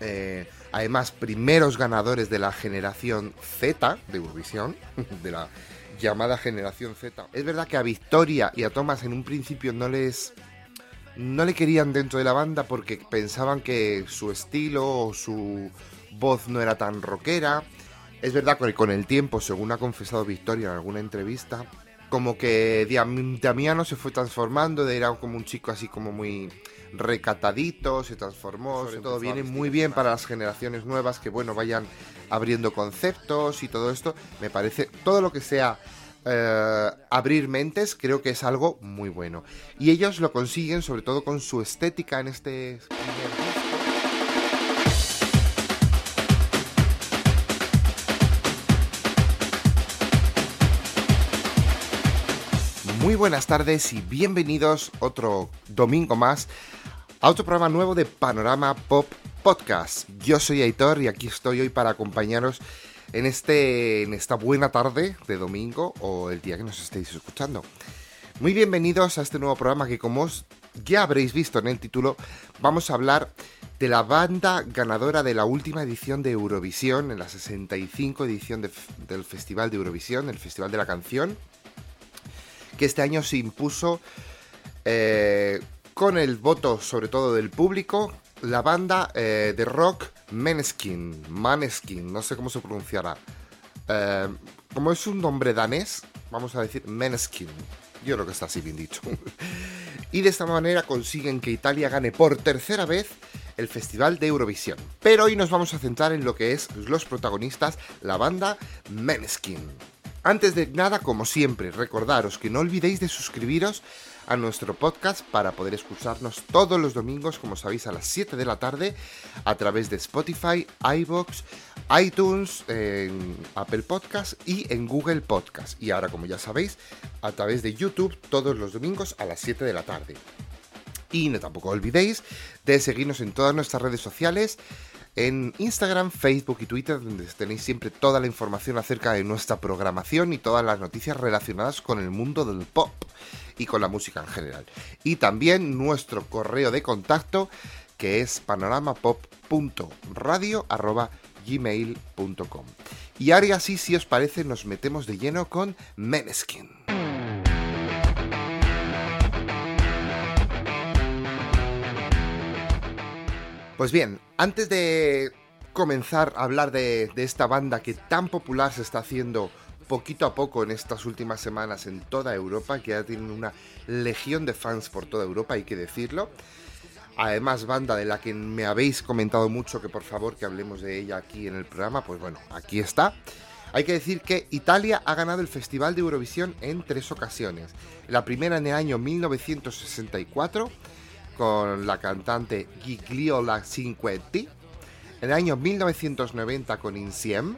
eh, además primeros ganadores de la generación Z de Eurovisión, de la llamada generación Z. Es verdad que a Victoria y a Thomas en un principio no les no le querían dentro de la banda porque pensaban que su estilo o su voz no era tan rockera. Es verdad que con el tiempo, según ha confesado Victoria en alguna entrevista, como que Damiano se fue transformando, era como un chico así como muy recatadito, se transformó, sobre todo viene muy bien para las generaciones nuevas que bueno, vayan abriendo conceptos y todo esto, me parece todo lo que sea eh, abrir mentes creo que es algo muy bueno. Y ellos lo consiguen sobre todo con su estética en este Muy buenas tardes y bienvenidos otro domingo más a otro programa nuevo de Panorama Pop Podcast. Yo soy Aitor y aquí estoy hoy para acompañaros en, este, en esta buena tarde de domingo o el día que nos estéis escuchando. Muy bienvenidos a este nuevo programa que como ya habréis visto en el título, vamos a hablar de la banda ganadora de la última edición de Eurovisión, en la 65 edición del Festival de Eurovisión, el Festival de la Canción que este año se impuso eh, con el voto sobre todo del público, la banda eh, de rock Meneskin, Maneskin, no sé cómo se pronunciará. Eh, como es un nombre danés, vamos a decir Meneskin. Yo creo que está así bien dicho. y de esta manera consiguen que Italia gane por tercera vez el Festival de Eurovisión. Pero hoy nos vamos a centrar en lo que es los protagonistas, la banda Meneskin. Antes de nada, como siempre, recordaros que no olvidéis de suscribiros a nuestro podcast para poder escucharnos todos los domingos, como sabéis, a las 7 de la tarde a través de Spotify, iBox, iTunes, en Apple Podcast y en Google Podcast. Y ahora, como ya sabéis, a través de YouTube todos los domingos a las 7 de la tarde. Y no tampoco olvidéis de seguirnos en todas nuestras redes sociales en Instagram, Facebook y Twitter, donde tenéis siempre toda la información acerca de nuestra programación y todas las noticias relacionadas con el mundo del pop y con la música en general. Y también nuestro correo de contacto que es panoramapop.radio.gmail.com. Y ahora sí, si os parece, nos metemos de lleno con Meneskin. Pues bien, antes de comenzar a hablar de, esta banda que tan popular se está haciendo poquito a poco en estas últimas semanas en toda Europa, que ya tienen una legión de fans por toda Europa, hay que decirlo. Además, banda de la que me habéis comentado mucho que por favor que hablemos de ella aquí en el programa, pues bueno, aquí está. Hay que decir que Italia ha ganado el Festival de Eurovisión en tres ocasiones. La primera en el año 1964 con la cantante Gigliola Cinquetti, en el año 1990 con Insiem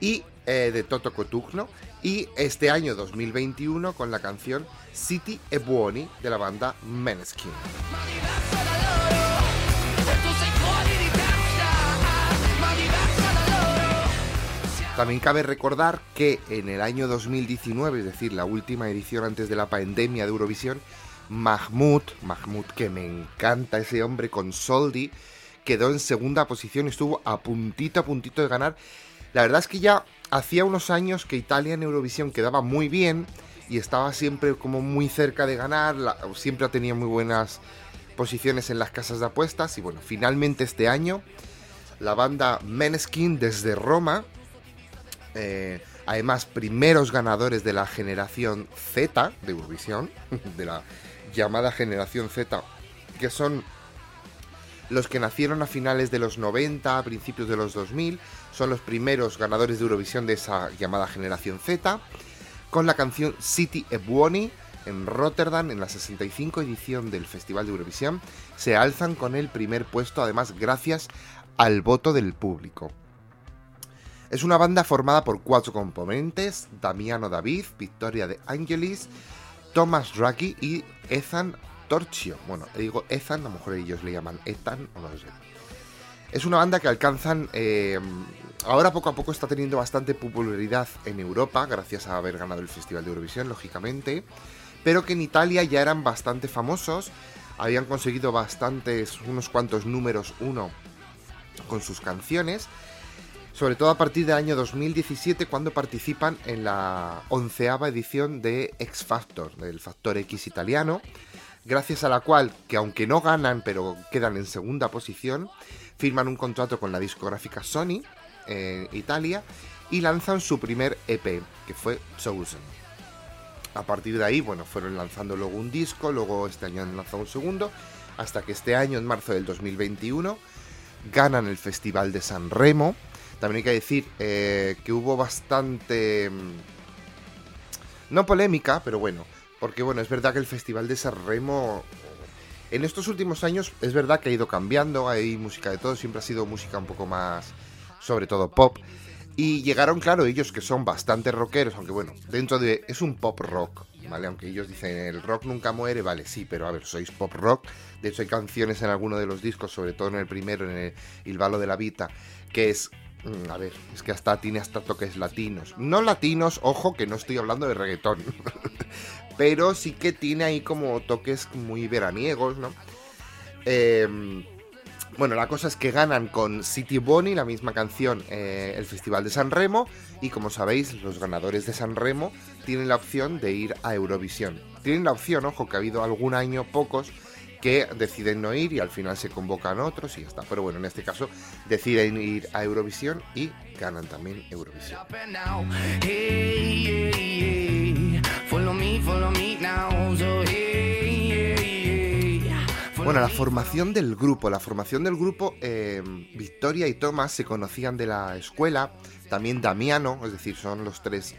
y eh, de Toto Cotugno y este año 2021 con la canción City e Buoni de la banda Meneskin. También cabe recordar que en el año 2019, es decir, la última edición antes de la pandemia de Eurovisión, Mahmoud, Mahmoud que me encanta ese hombre con Soldi, quedó en segunda posición y estuvo a puntito a puntito de ganar. La verdad es que ya hacía unos años que Italia en Eurovisión quedaba muy bien y estaba siempre como muy cerca de ganar, siempre ha tenido muy buenas posiciones en las casas de apuestas y bueno, finalmente este año la banda Meneskin desde Roma, eh, además primeros ganadores de la generación Z de Eurovisión, de la llamada generación Z, que son los que nacieron a finales de los 90, a principios de los 2000, son los primeros ganadores de Eurovisión de esa llamada generación Z, con la canción City e Buoni en Rotterdam en la 65 edición del Festival de Eurovisión, se alzan con el primer puesto, además gracias al voto del público. Es una banda formada por cuatro componentes, Damiano David, Victoria de Angelis, Thomas Draghi y Ethan Torchio. Bueno, digo Ethan, a lo mejor ellos le llaman Ethan o no sé. Es una banda que alcanzan. Eh, ahora poco a poco está teniendo bastante popularidad en Europa, gracias a haber ganado el Festival de Eurovisión, lógicamente. Pero que en Italia ya eran bastante famosos habían conseguido bastantes, unos cuantos números uno con sus canciones, sobre todo a partir del año 2017 cuando participan en la onceava edición de X Factor, del Factor X italiano, gracias a la cual, que aunque no ganan pero quedan en segunda posición, firman un contrato con la discográfica Sony en Italia y lanzan su primer EP, que fue Chosen. A partir de ahí, bueno, fueron lanzando luego un disco, luego este año han lanzado un segundo, hasta que este año, en marzo del 2021, ganan el Festival de San Remo. También hay que decir eh, que hubo bastante... Mm, no polémica, pero bueno, porque bueno, es verdad que el Festival de San Remo en estos últimos años es verdad que ha ido cambiando, hay música de todo, siempre ha sido música un poco más, sobre todo pop. Y llegaron, claro, ellos que son bastante rockeros, aunque bueno, dentro de... es un pop rock, ¿vale? Aunque ellos dicen el rock nunca muere, vale, sí, pero a ver, sois pop rock. De hecho hay canciones en alguno de los discos, sobre todo en el primero, en el Il Valo de la Vita, que es... Mm, a ver, es que hasta tiene hasta toques latinos. No latinos, ojo, que no estoy hablando de reggaetón. pero sí que tiene ahí como toques muy veraniegos, ¿no? Eh, bueno, la cosa es que ganan con City Bonnie, la misma canción, eh, el Festival de San Remo. Y como sabéis, los ganadores de San Remo tienen la opción de ir a Eurovisión. Tienen la opción, ojo, que ha habido algún año, pocos, que deciden no ir y al final se convocan otros y ya está. Pero bueno, en este caso deciden ir a Eurovisión y ganan también Eurovisión. Bueno, la formación del grupo. La formación del grupo, eh, Victoria y Tomás se conocían de la escuela. También Damiano, es decir, son los tres.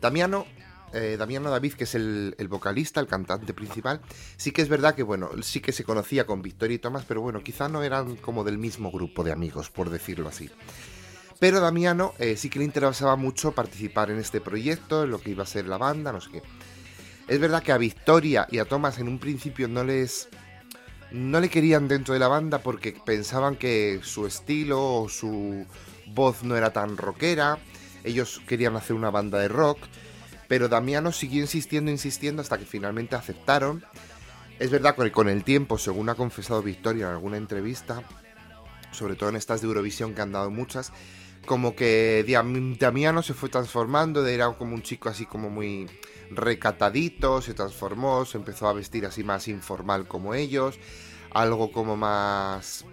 Damiano, eh, Damiano David, que es el, vocalista, el cantante principal. Sí que es verdad que, bueno, sí que se conocía con Victoria y Tomás, pero bueno, quizá no eran como del mismo grupo de amigos, por decirlo así. Pero Damiano eh, sí que le interesaba mucho participar en este proyecto, en lo que iba a ser la banda, no sé qué. Es verdad que a Victoria y a Tomás en un principio no les no le querían dentro de la banda porque pensaban que su estilo o su voz no era tan rockera. Ellos querían hacer una banda de rock, pero Damiano siguió insistiendo, insistiendo hasta que finalmente aceptaron. Es verdad que con el tiempo, según ha confesado Victoria en alguna entrevista, sobre todo en estas de Eurovisión que han dado muchas, como que Damiano se fue transformando, era como un chico así como muy recatadito, se transformó, se empezó a vestir así más informal como ellos, algo como más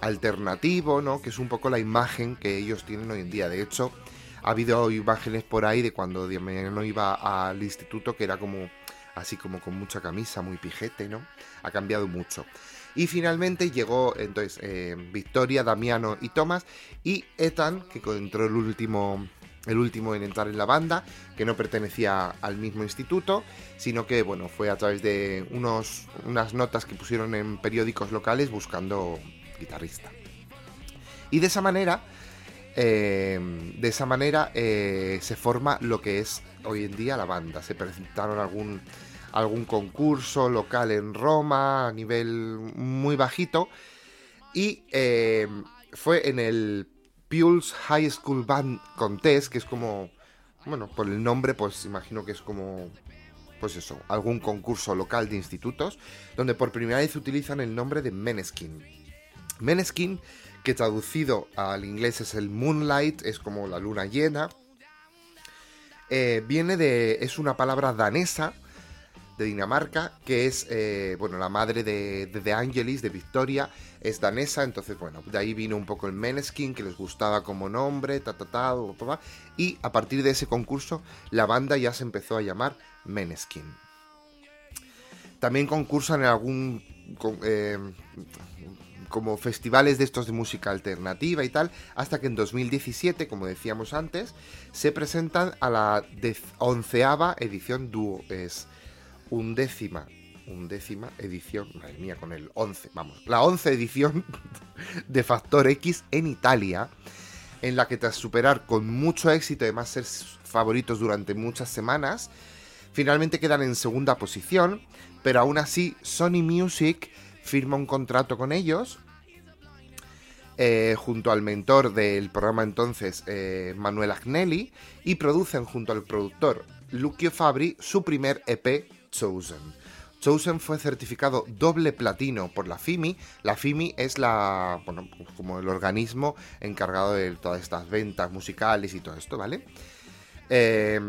alternativo, ¿no? Que es un poco la imagen que ellos tienen hoy en día. De hecho, ha habido imágenes por ahí de cuando no iba al instituto que era como así como con mucha camisa, muy pijete, ¿no? Ha cambiado mucho. Y finalmente llegó entonces eh, Victoria, Damiano y Tomás y Ethan, que entró el último el último en entrar en la banda, que no pertenecía al mismo instituto, sino que bueno, fue a través de unos, unas notas que pusieron en periódicos locales buscando guitarrista. Y de esa manera, eh, de esa manera eh, se forma lo que es hoy en día la banda. Se presentaron algún, algún concurso local en Roma a nivel muy bajito y eh, fue en el Pules High School Band Contest, que es como, bueno, por el nombre, pues imagino que es como, pues eso, algún concurso local de institutos, donde por primera vez utilizan el nombre de Meneskin. Meneskin, que traducido al inglés es el Moonlight, es como la luna llena, eh, viene de, es una palabra danesa, de Dinamarca, que es, eh, bueno, la madre de, de, Angelis, de Victoria, es danesa, entonces, bueno, de ahí vino un poco el Meneskin, que les gustaba como nombre, ta, ta, ta, y a partir de ese concurso, la banda ya se empezó a llamar Meneskin. También concursan en algún... Eh, como festivales de estos de música alternativa y tal, hasta que en 2017, como decíamos antes, se presentan a la onceava edición dúo. Es undécima, undécima edición, madre mía, con el 11, vamos, la 11 edición de Factor X en Italia, en la que tras superar con mucho éxito, además ser favoritos durante muchas semanas, finalmente quedan en segunda posición, pero aún así Sony Music firma un contrato con ellos eh, junto al mentor del programa entonces, eh, Manuel Agnelli, y producen junto al productor Lucio Fabri su primer EP Chosen. Chosen fue certificado doble platino por la FIMI. La FIMI es la, bueno, como el organismo encargado de todas estas ventas musicales y todo esto, ¿vale? Eh,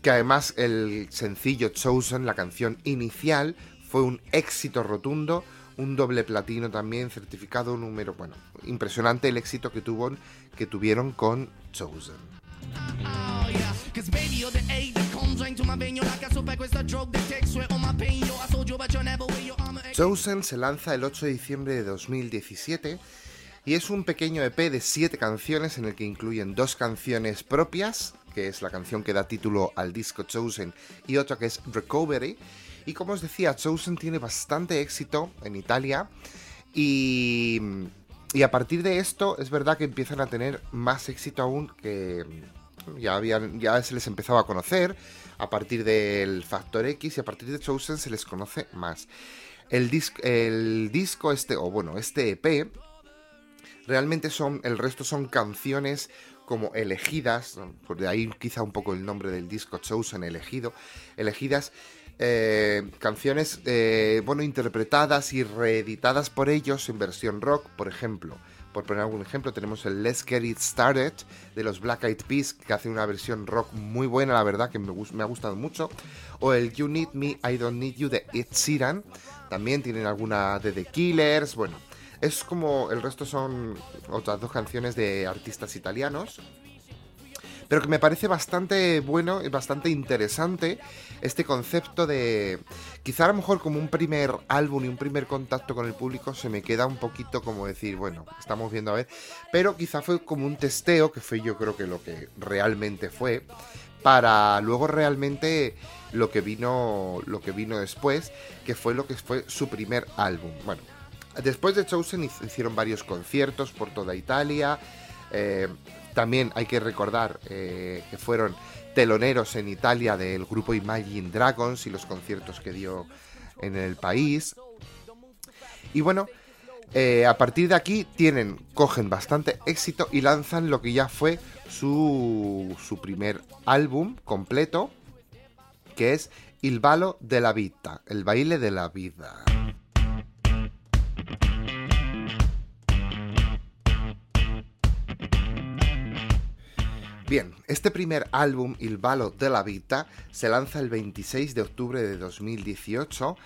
que además el sencillo Chosen, la canción inicial, fue un éxito rotundo, un doble platino también, certificado número, bueno, impresionante el éxito que, tuvo, que tuvieron con Chosen. Chosen se lanza el 8 de diciembre de 2017 y es un pequeño EP de 7 canciones en el que incluyen dos canciones propias, que es la canción que da título al disco Chosen, y otra que es Recovery. Y como os decía, Chosen tiene bastante éxito en Italia y, y a partir de esto es verdad que empiezan a tener más éxito aún que ya, habían, ya se les empezaba a conocer a partir del Factor X y a partir de Chosen se les conoce más. El, el disco este, o bueno, este EP, realmente son, el resto son canciones como elegidas, por de ahí quizá un poco el nombre del disco Chosen, elegido, elegidas, eh, canciones, eh, bueno, interpretadas y reeditadas por ellos en versión rock, por ejemplo. Por poner algún ejemplo, tenemos el Let's Get It Started de los Black Eyed Peas, que hace una versión rock muy buena, la verdad, que me, ha gustado mucho. O el You Need Me, I Don't Need You de Ed Sheeran. También tienen alguna de The Killers, bueno. Es como el resto son otras dos canciones de artistas italianos. Pero que me parece bastante bueno y bastante interesante este concepto de. Quizá a lo mejor como un primer álbum y un primer contacto con el público se me queda un poquito como decir, bueno, estamos viendo a ver. Pero quizá fue como un testeo, que fue yo creo que lo que realmente fue, para luego realmente lo que vino lo que vino después, que fue lo que fue su primer álbum. Bueno, Después de Chosen hicieron varios conciertos por toda Italia. Eh, también hay que recordar eh, que fueron teloneros en Italia del grupo Imagine Dragons y los conciertos que dio en el país. Y bueno, eh, a partir de aquí tienen, cogen bastante éxito y lanzan lo que ya fue su, su primer álbum completo, que es Il Ballo de la Vita, el baile de la vida. Bien, este primer álbum, Il Ballo della Vita, se lanza el 26 de octubre de 2018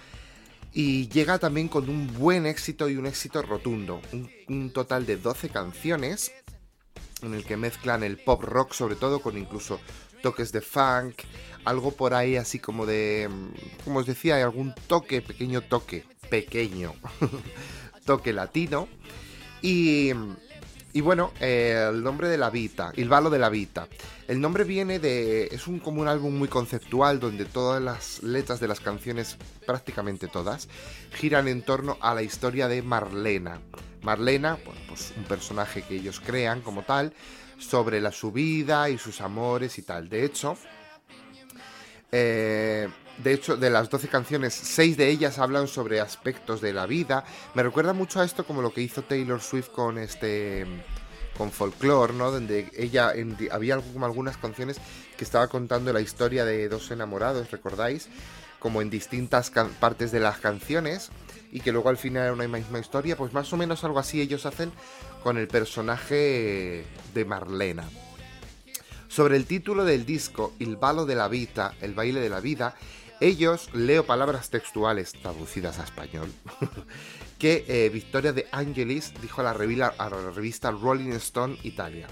y llega también con un buen éxito y un éxito rotundo. Un, total de 12 canciones en el que mezclan el pop rock sobre todo con incluso toques de funk, algo por ahí así como de, como os decía, hay algún toque, pequeño toque, pequeño, toque latino. Y y bueno, eh, el nombre de la Vita, El Balo de la Vita. El nombre viene de. Es un, como un álbum muy conceptual donde todas las letras de las canciones, prácticamente todas, giran en torno a la historia de Marlena. Marlena, pues un personaje que ellos crean como tal, sobre la, su vida y sus amores y tal. De hecho, eh, de hecho, de las 12 canciones, 6 de ellas hablan sobre aspectos de la vida. Me recuerda mucho a esto como lo que hizo Taylor Swift con este con folklore, ¿no? Donde ella había como algunas canciones que estaba contando la historia de dos enamorados, ¿recordáis? Como en distintas partes de las canciones y que luego al final era una misma historia, pues más o menos algo así ellos hacen con el personaje de Marlena. Sobre el título del disco, Il Ballo de la Vita, el baile de la vida, ellos, leo palabras textuales traducidas a español, que eh, Victoria de Angelis dijo a la, a la revista Rolling Stone Italia.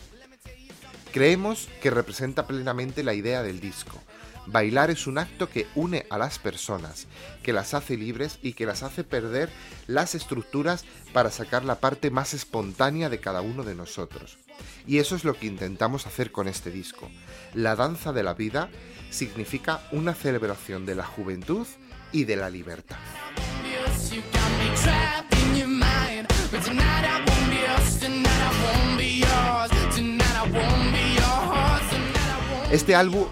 Creemos que representa plenamente la idea del disco. Bailar es un acto que une a las personas, que las hace libres y que las hace perder las estructuras para sacar la parte más espontánea de cada uno de nosotros. Y eso es lo que intentamos hacer con este disco. La danza de la vida significa una celebración de la juventud y de la libertad. Este álbum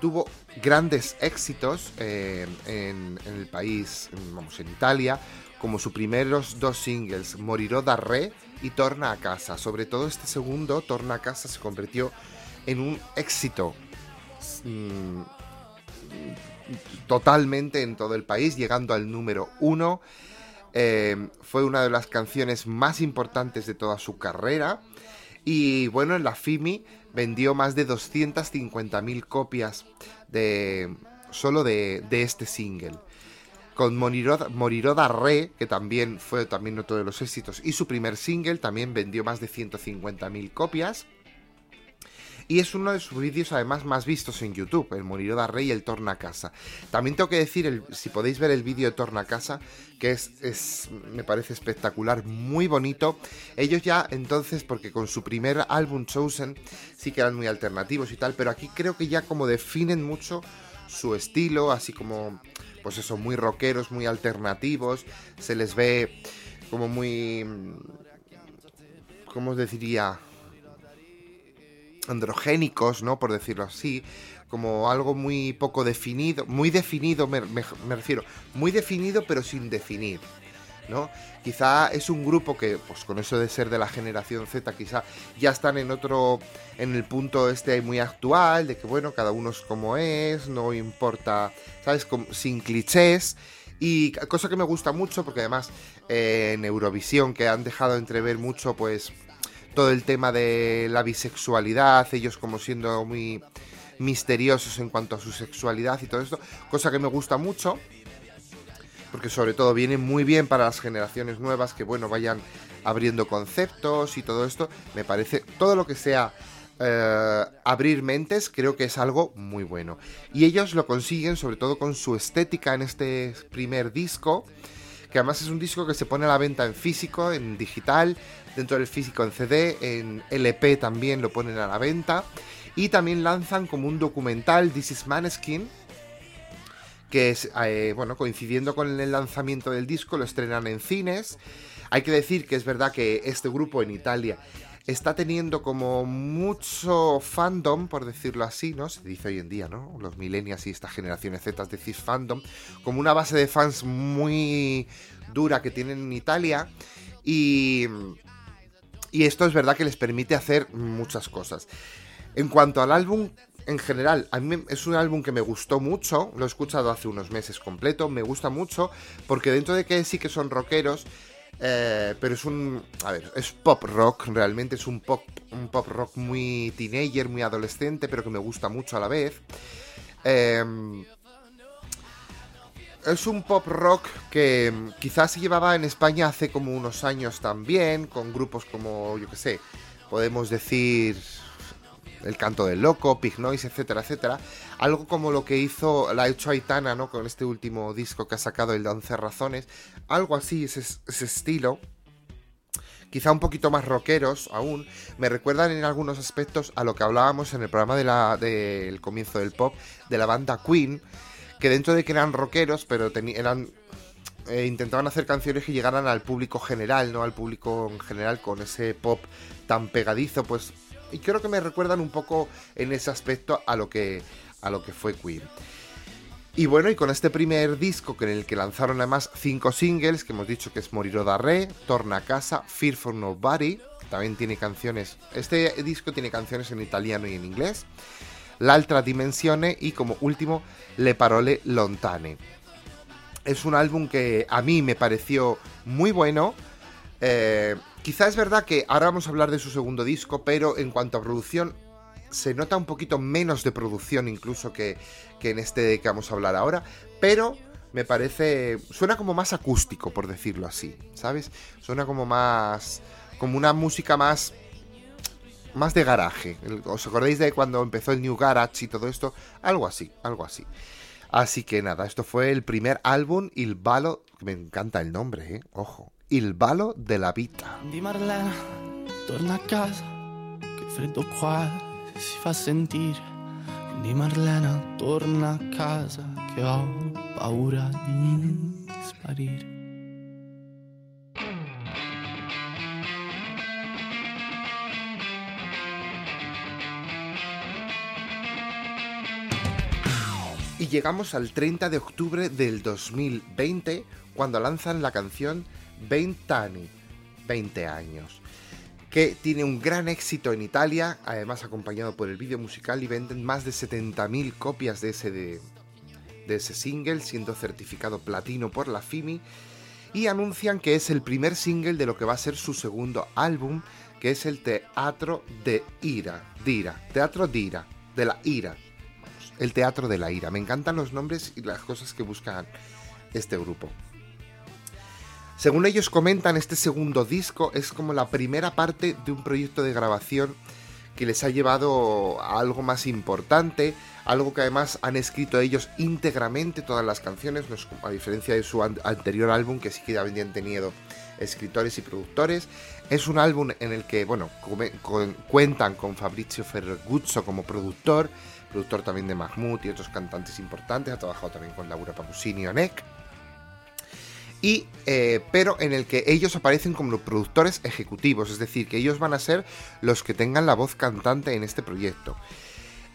tuvo grandes éxitos en, el país, vamos, en Italia, como sus primeros dos singles, Morirò da Re y Torna a Casa. Sobre todo este segundo, Torna a Casa, se convirtió en un éxito Mm, totalmente en todo el país, llegando al número uno. Eh, fue una de las canciones más importantes de toda su carrera. Y bueno, en la FIMI vendió más de 250.000 copias de solo de, este single. Con Moriroda, Re, que también fue también otro de los éxitos, y su primer single también vendió más de 150.000 copias. Y es uno de sus vídeos además más vistos en YouTube, el Moriroda Rey y el Torna Casa. También tengo que decir, si podéis ver el vídeo de Torna Casa, que es, es, me parece espectacular, muy bonito. Ellos ya entonces, porque con su primer álbum Chosen sí que eran muy alternativos y tal, pero aquí creo que ya como definen mucho su estilo, así como, pues eso, muy rockeros, muy alternativos. Se les ve como muy... ¿Cómo os diría? androgénicos, ¿no? Por decirlo así, como algo muy poco definido, muy definido, me, refiero, muy definido pero sin definir, Quizá es un grupo que, pues con eso de ser de la generación Z, quizá ya están en otro, en el punto este muy actual, de que bueno, cada uno es como es, no importa, ¿sabes? sin clichés. Y cosa que me gusta mucho, porque además eh, en Eurovisión, que han dejado entrever mucho, pues todo el tema de la bisexualidad, ellos como siendo muy misteriosos en cuanto a su sexualidad y todo esto, cosa que me gusta mucho, porque sobre todo viene muy bien para las generaciones nuevas que, bueno, vayan abriendo conceptos y todo esto, me parece, todo lo que sea eh, abrir mentes creo que es algo muy bueno. Y ellos lo consiguen sobre todo con su estética en este primer disco, que además es un disco que se pone a la venta en físico, en digital, dentro del físico en CD, en LP también lo ponen a la venta. Y también lanzan como un documental, This is Maneskin, que es, eh, bueno, coincidiendo con el lanzamiento del disco, lo estrenan en cines. Hay que decir que es verdad que este grupo en Italia está teniendo como mucho fandom, por decirlo así, ¿no? Se dice hoy en día, ¿no? Los millennials y esta generación Z decís fandom, como una base de fans muy dura que tienen en Italia. Y y esto es verdad que les permite hacer muchas cosas. En cuanto al álbum, en general, a mí es un álbum que me gustó mucho, lo he escuchado hace unos meses completo, me gusta mucho, porque dentro de que sí que son rockeros, eh, pero es un, a ver, es pop rock, realmente es un pop, un pop rock muy teenager, muy adolescente, pero que me gusta mucho a la vez. Eh, es un pop rock que quizás se llevaba en España hace como unos años también, con grupos como, yo qué sé, podemos decir El Canto del Loco, Pig Noise, etcétera, etcétera. Algo como lo que hizo, la ha hecho Aitana, ¿no? Con este último disco que ha sacado, el de 11 razones. Algo así, ese, ese estilo. Quizá un poquito más rockeros aún. Me recuerdan en algunos aspectos a lo que hablábamos en el programa del de comienzo del pop, de la banda Queen que dentro de que eran rockeros, pero eran eh, intentaban hacer canciones que llegaran al público general, ¿no? Al público en general con ese pop tan pegadizo, pues y creo que me recuerdan un poco en ese aspecto a lo que a lo que fue Queen. Y bueno, y con este primer disco en el que lanzaron además cinco singles, que hemos dicho que es Moriro da Re, Torna a Casa, Fear for Nobody, también tiene canciones, este disco tiene canciones en italiano y en inglés, L'altra dimensione y como último Le parole lontane. Es un álbum que a mí me pareció muy bueno. Eh, quizá es verdad que ahora vamos a hablar de su segundo disco, pero en cuanto a producción se nota un poquito menos de producción incluso que, que en este que vamos a hablar ahora, pero me parece suena como más acústico por decirlo así, ¿sabes? Suena como más como una música más más de garaje. ¿Os acordáis de cuando empezó el New Garage y todo esto? Algo así, algo así. Así que nada, esto fue el primer álbum, Il Balo, me encanta el nombre, ¿eh? ojo, Il Balo de la Vita. Di Marlena, torna a casa, che freddo qua si fa sentire. Di Marlena, torna a casa, che ho paura di sparire. Y llegamos al 30 de octubre del 2020, cuando lanzan la canción 20 Anni, 20 años, que tiene un gran éxito en Italia, además acompañado por el vídeo musical y venden más de 70.000 copias de ese, de, de ese single, siendo certificado platino por la FIMI, y anuncian que es el primer single de lo que va a ser su segundo álbum, que es el Teatro de Ira, Dira, Teatro de Ira, de la Ira, el Teatro de la Ira. Me encantan los nombres y las cosas que buscan este grupo. Según ellos comentan, este segundo disco es como la primera parte de un proyecto de grabación que les ha llevado a algo más importante, algo que además han escrito ellos íntegramente todas las canciones, a diferencia de su anterior álbum que sí que habían tenido escritores y productores. Es un álbum en el que, bueno, cuentan con Fabrizio Ferraguzzo como productor, productor también de Mahmoud y otros cantantes importantes, ha trabajado también con Laura Pausini y Onek. Eh, pero en el que ellos aparecen como productores ejecutivos, es decir, que ellos van a ser los que tengan la voz cantante en este proyecto.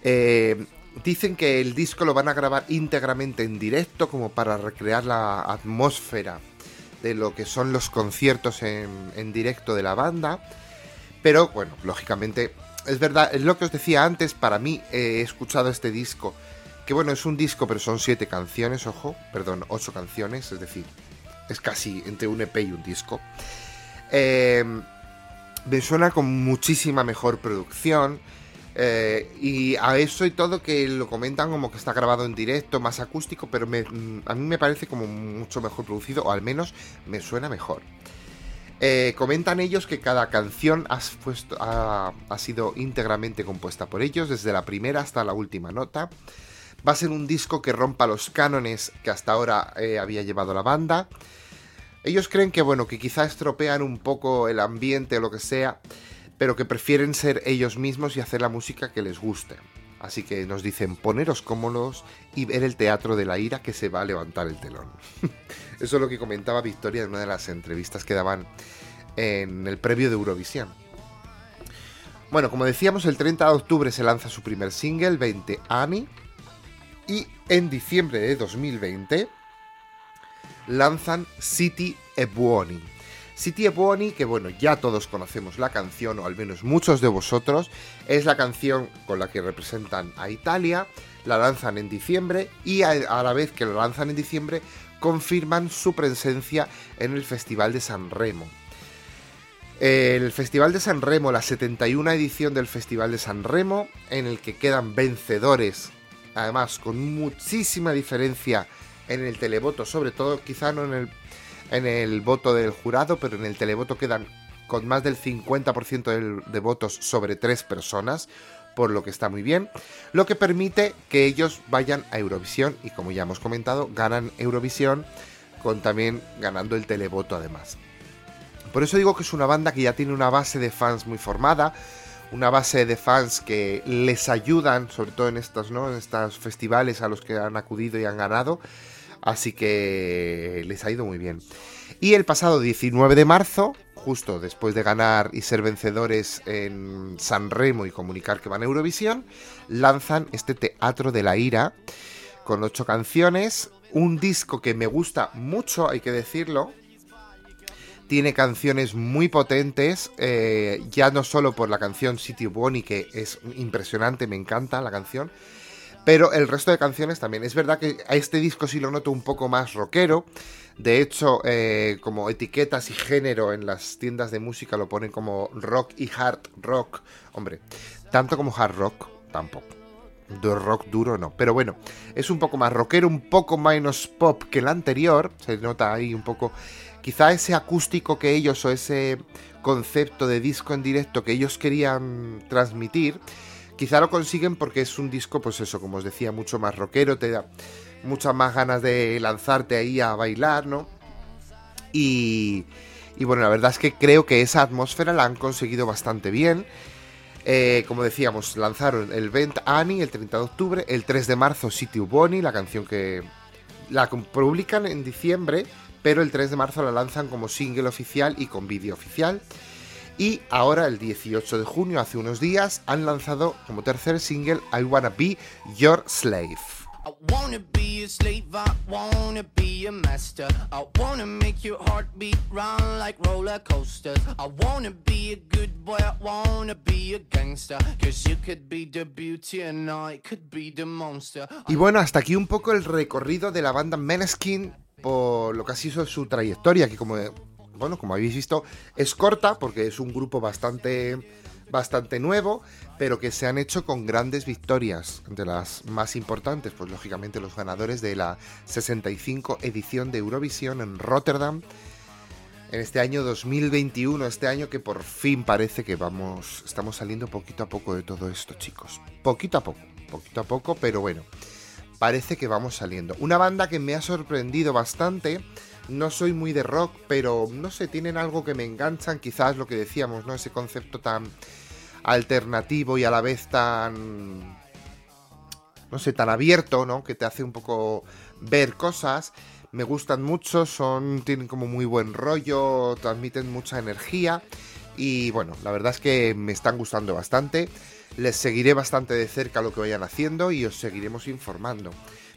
Eh, dicen que el disco lo van a grabar íntegramente en directo como para recrear la atmósfera de lo que son los conciertos en, en directo de la banda. Pero bueno, lógicamente es verdad, es lo que os decía antes, para mí he escuchado este disco, que bueno, es un disco, pero son siete canciones, ojo, perdón, ocho canciones, es decir, es casi entre un EP y un disco. Em, me suena con muchísima mejor producción. Eh, y a eso y todo que lo comentan como que está grabado en directo, más acústico, pero a mí me parece como mucho mejor producido, o al menos me suena mejor. Eh, comentan ellos que cada canción ha, sido íntegramente compuesta por ellos, desde la primera hasta la última nota. Va a ser un disco que rompa los cánones que hasta ahora eh, había llevado la banda. Ellos creen que, bueno, que quizá estropean un poco el ambiente o lo que sea, pero que prefieren ser ellos mismos y hacer la música que les guste. Así que nos dicen poneros cómodos y ver el teatro de la ira que se va a levantar el telón. Eso es lo que comentaba Victoria en una de las entrevistas que daban en el previo de Eurovisión. Bueno, como decíamos, el 30 de octubre se lanza su primer single, 20 Ani, y en diciembre de 2020 lanzan City Ebuoni City Ebony, que bueno, ya todos conocemos la canción, o al menos muchos de vosotros, es la canción con la que representan a Italia, la lanzan en diciembre y a, la vez que la lanzan en diciembre confirman su presencia en el Festival de San Remo. El Festival de San Remo, la 71 edición del Festival de San Remo, en el que quedan vencedores, además con muchísima diferencia en el televoto, sobre todo quizá no en el en el voto del jurado, pero en el televoto quedan con más del 50% de, votos sobre tres personas, por lo que está muy bien, lo que permite que ellos vayan a Eurovisión y como ya hemos comentado, ganan Eurovisión con también ganando el televoto además. Por eso digo que es una banda que ya tiene una base de fans muy formada, una base de fans que les ayudan, sobre todo en estos, ¿no? en estos festivales a los que han acudido y han ganado, Así que les ha ido muy bien. Y el pasado 19 de marzo, justo después de ganar y ser vencedores en San Remo y comunicar que van a Eurovisión, lanzan este Teatro de la Ira con ocho canciones, un disco que me gusta mucho, hay que decirlo. Tiene canciones muy potentes, eh, ya no solo por la canción City Bonnie, que es impresionante, me encanta la canción, pero el resto de canciones también. Es verdad que a este disco sí lo noto un poco más rockero. De hecho, eh, como etiquetas y género en las tiendas de música lo ponen como rock y hard rock. Hombre, tanto como hard rock, tampoco. De rock duro no. Pero bueno, es un poco más rockero, un poco menos pop que el anterior. Se nota ahí un poco. Quizá ese acústico que ellos o ese concepto de disco en directo que ellos querían transmitir Quizá lo consiguen porque es un disco, pues eso, como os decía, mucho más rockero, te da muchas más ganas de lanzarte ahí a bailar, ¿no? Y, y bueno, la verdad es que creo que esa atmósfera la han conseguido bastante bien. Eh, como decíamos, lanzaron el Vent Annie el 30 de octubre, el 3 de marzo City Bonnie, la canción que la publican en diciembre, pero el 3 de marzo la lanzan como single oficial y con vídeo oficial. Y ahora, el 18 de junio, hace unos días, han lanzado como tercer single I Wanna Be Your Slave. I wanna be a slave, I wanna be a master. I wanna make your heartbeat run like roller coasters. I wanna be a good boy, I wanna be a gangster. Cause you could be the beauty and I could be the monster. Y bueno, hasta aquí un poco el recorrido de la banda Meneskin por lo que ha sido su trayectoria, que como, bueno, como habéis visto, es corta porque es un grupo bastante bastante nuevo, pero que se han hecho con grandes victorias, de las más importantes, pues lógicamente los ganadores de la 65 edición de Eurovisión en Rotterdam en este año 2021, este año que por fin parece que vamos, estamos saliendo poquito a poco de todo esto, chicos. Poquito a poco, poquito a poco, pero bueno, parece que vamos saliendo. Una banda que me ha sorprendido bastante. No soy muy de rock, pero no sé, tienen algo que me enganchan, quizás lo que decíamos, ¿no? Ese concepto tan alternativo y a la vez tan no sé, tan abierto, ¿no? Que te hace un poco ver cosas. Me gustan mucho, son tienen como muy buen rollo, transmiten mucha energía y bueno, la verdad es que me están gustando bastante. Les seguiré bastante de cerca lo que vayan haciendo y os seguiremos informando.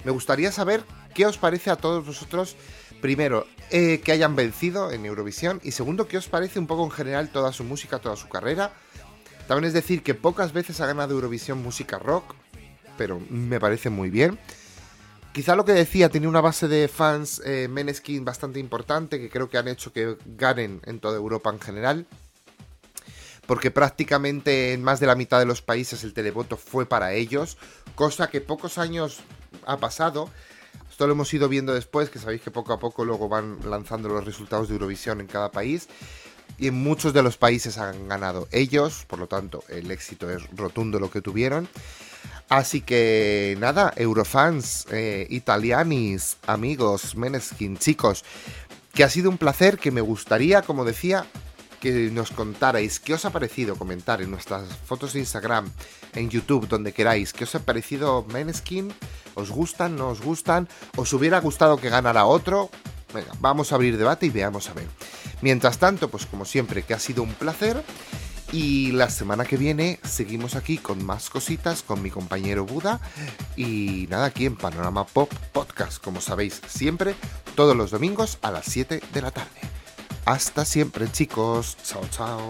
Me gustaría saber qué os parece a todos vosotros, primero, eh, que hayan vencido en Eurovisión y segundo, qué os parece un poco en general toda su música, toda su carrera también es decir que pocas veces ha ganado Eurovisión música rock, pero me parece muy bien. Quizá lo que decía, tiene una base de fans eh, Meneskin bastante importante, que creo que han hecho que ganen en toda Europa en general. Porque prácticamente en más de la mitad de los países el televoto fue para ellos, cosa que pocos años ha pasado. Esto lo hemos ido viendo después, que sabéis que poco a poco luego van lanzando los resultados de Eurovisión en cada país y en muchos de los países han ganado ellos, por lo tanto el éxito es rotundo lo que tuvieron. Así que nada, Eurofans, eh, italianis, amigos, Meneskin, chicos, que ha sido un placer, que me gustaría, como decía, que nos contarais qué os ha parecido comentar en nuestras fotos de Instagram, en YouTube, donde queráis, qué os ha parecido Meneskin, os gustan, no os gustan, os hubiera gustado que ganara otro. Venga, vamos a abrir debate y veamos a ver. Mientras tanto, pues como siempre, que ha sido un placer. Y la semana que viene seguimos aquí con más cositas con mi compañero Buda. Y nada, aquí en Panorama Pop Podcast, como sabéis, siempre, todos los domingos a las 7 de la tarde. Hasta siempre, chicos. Chao, chao.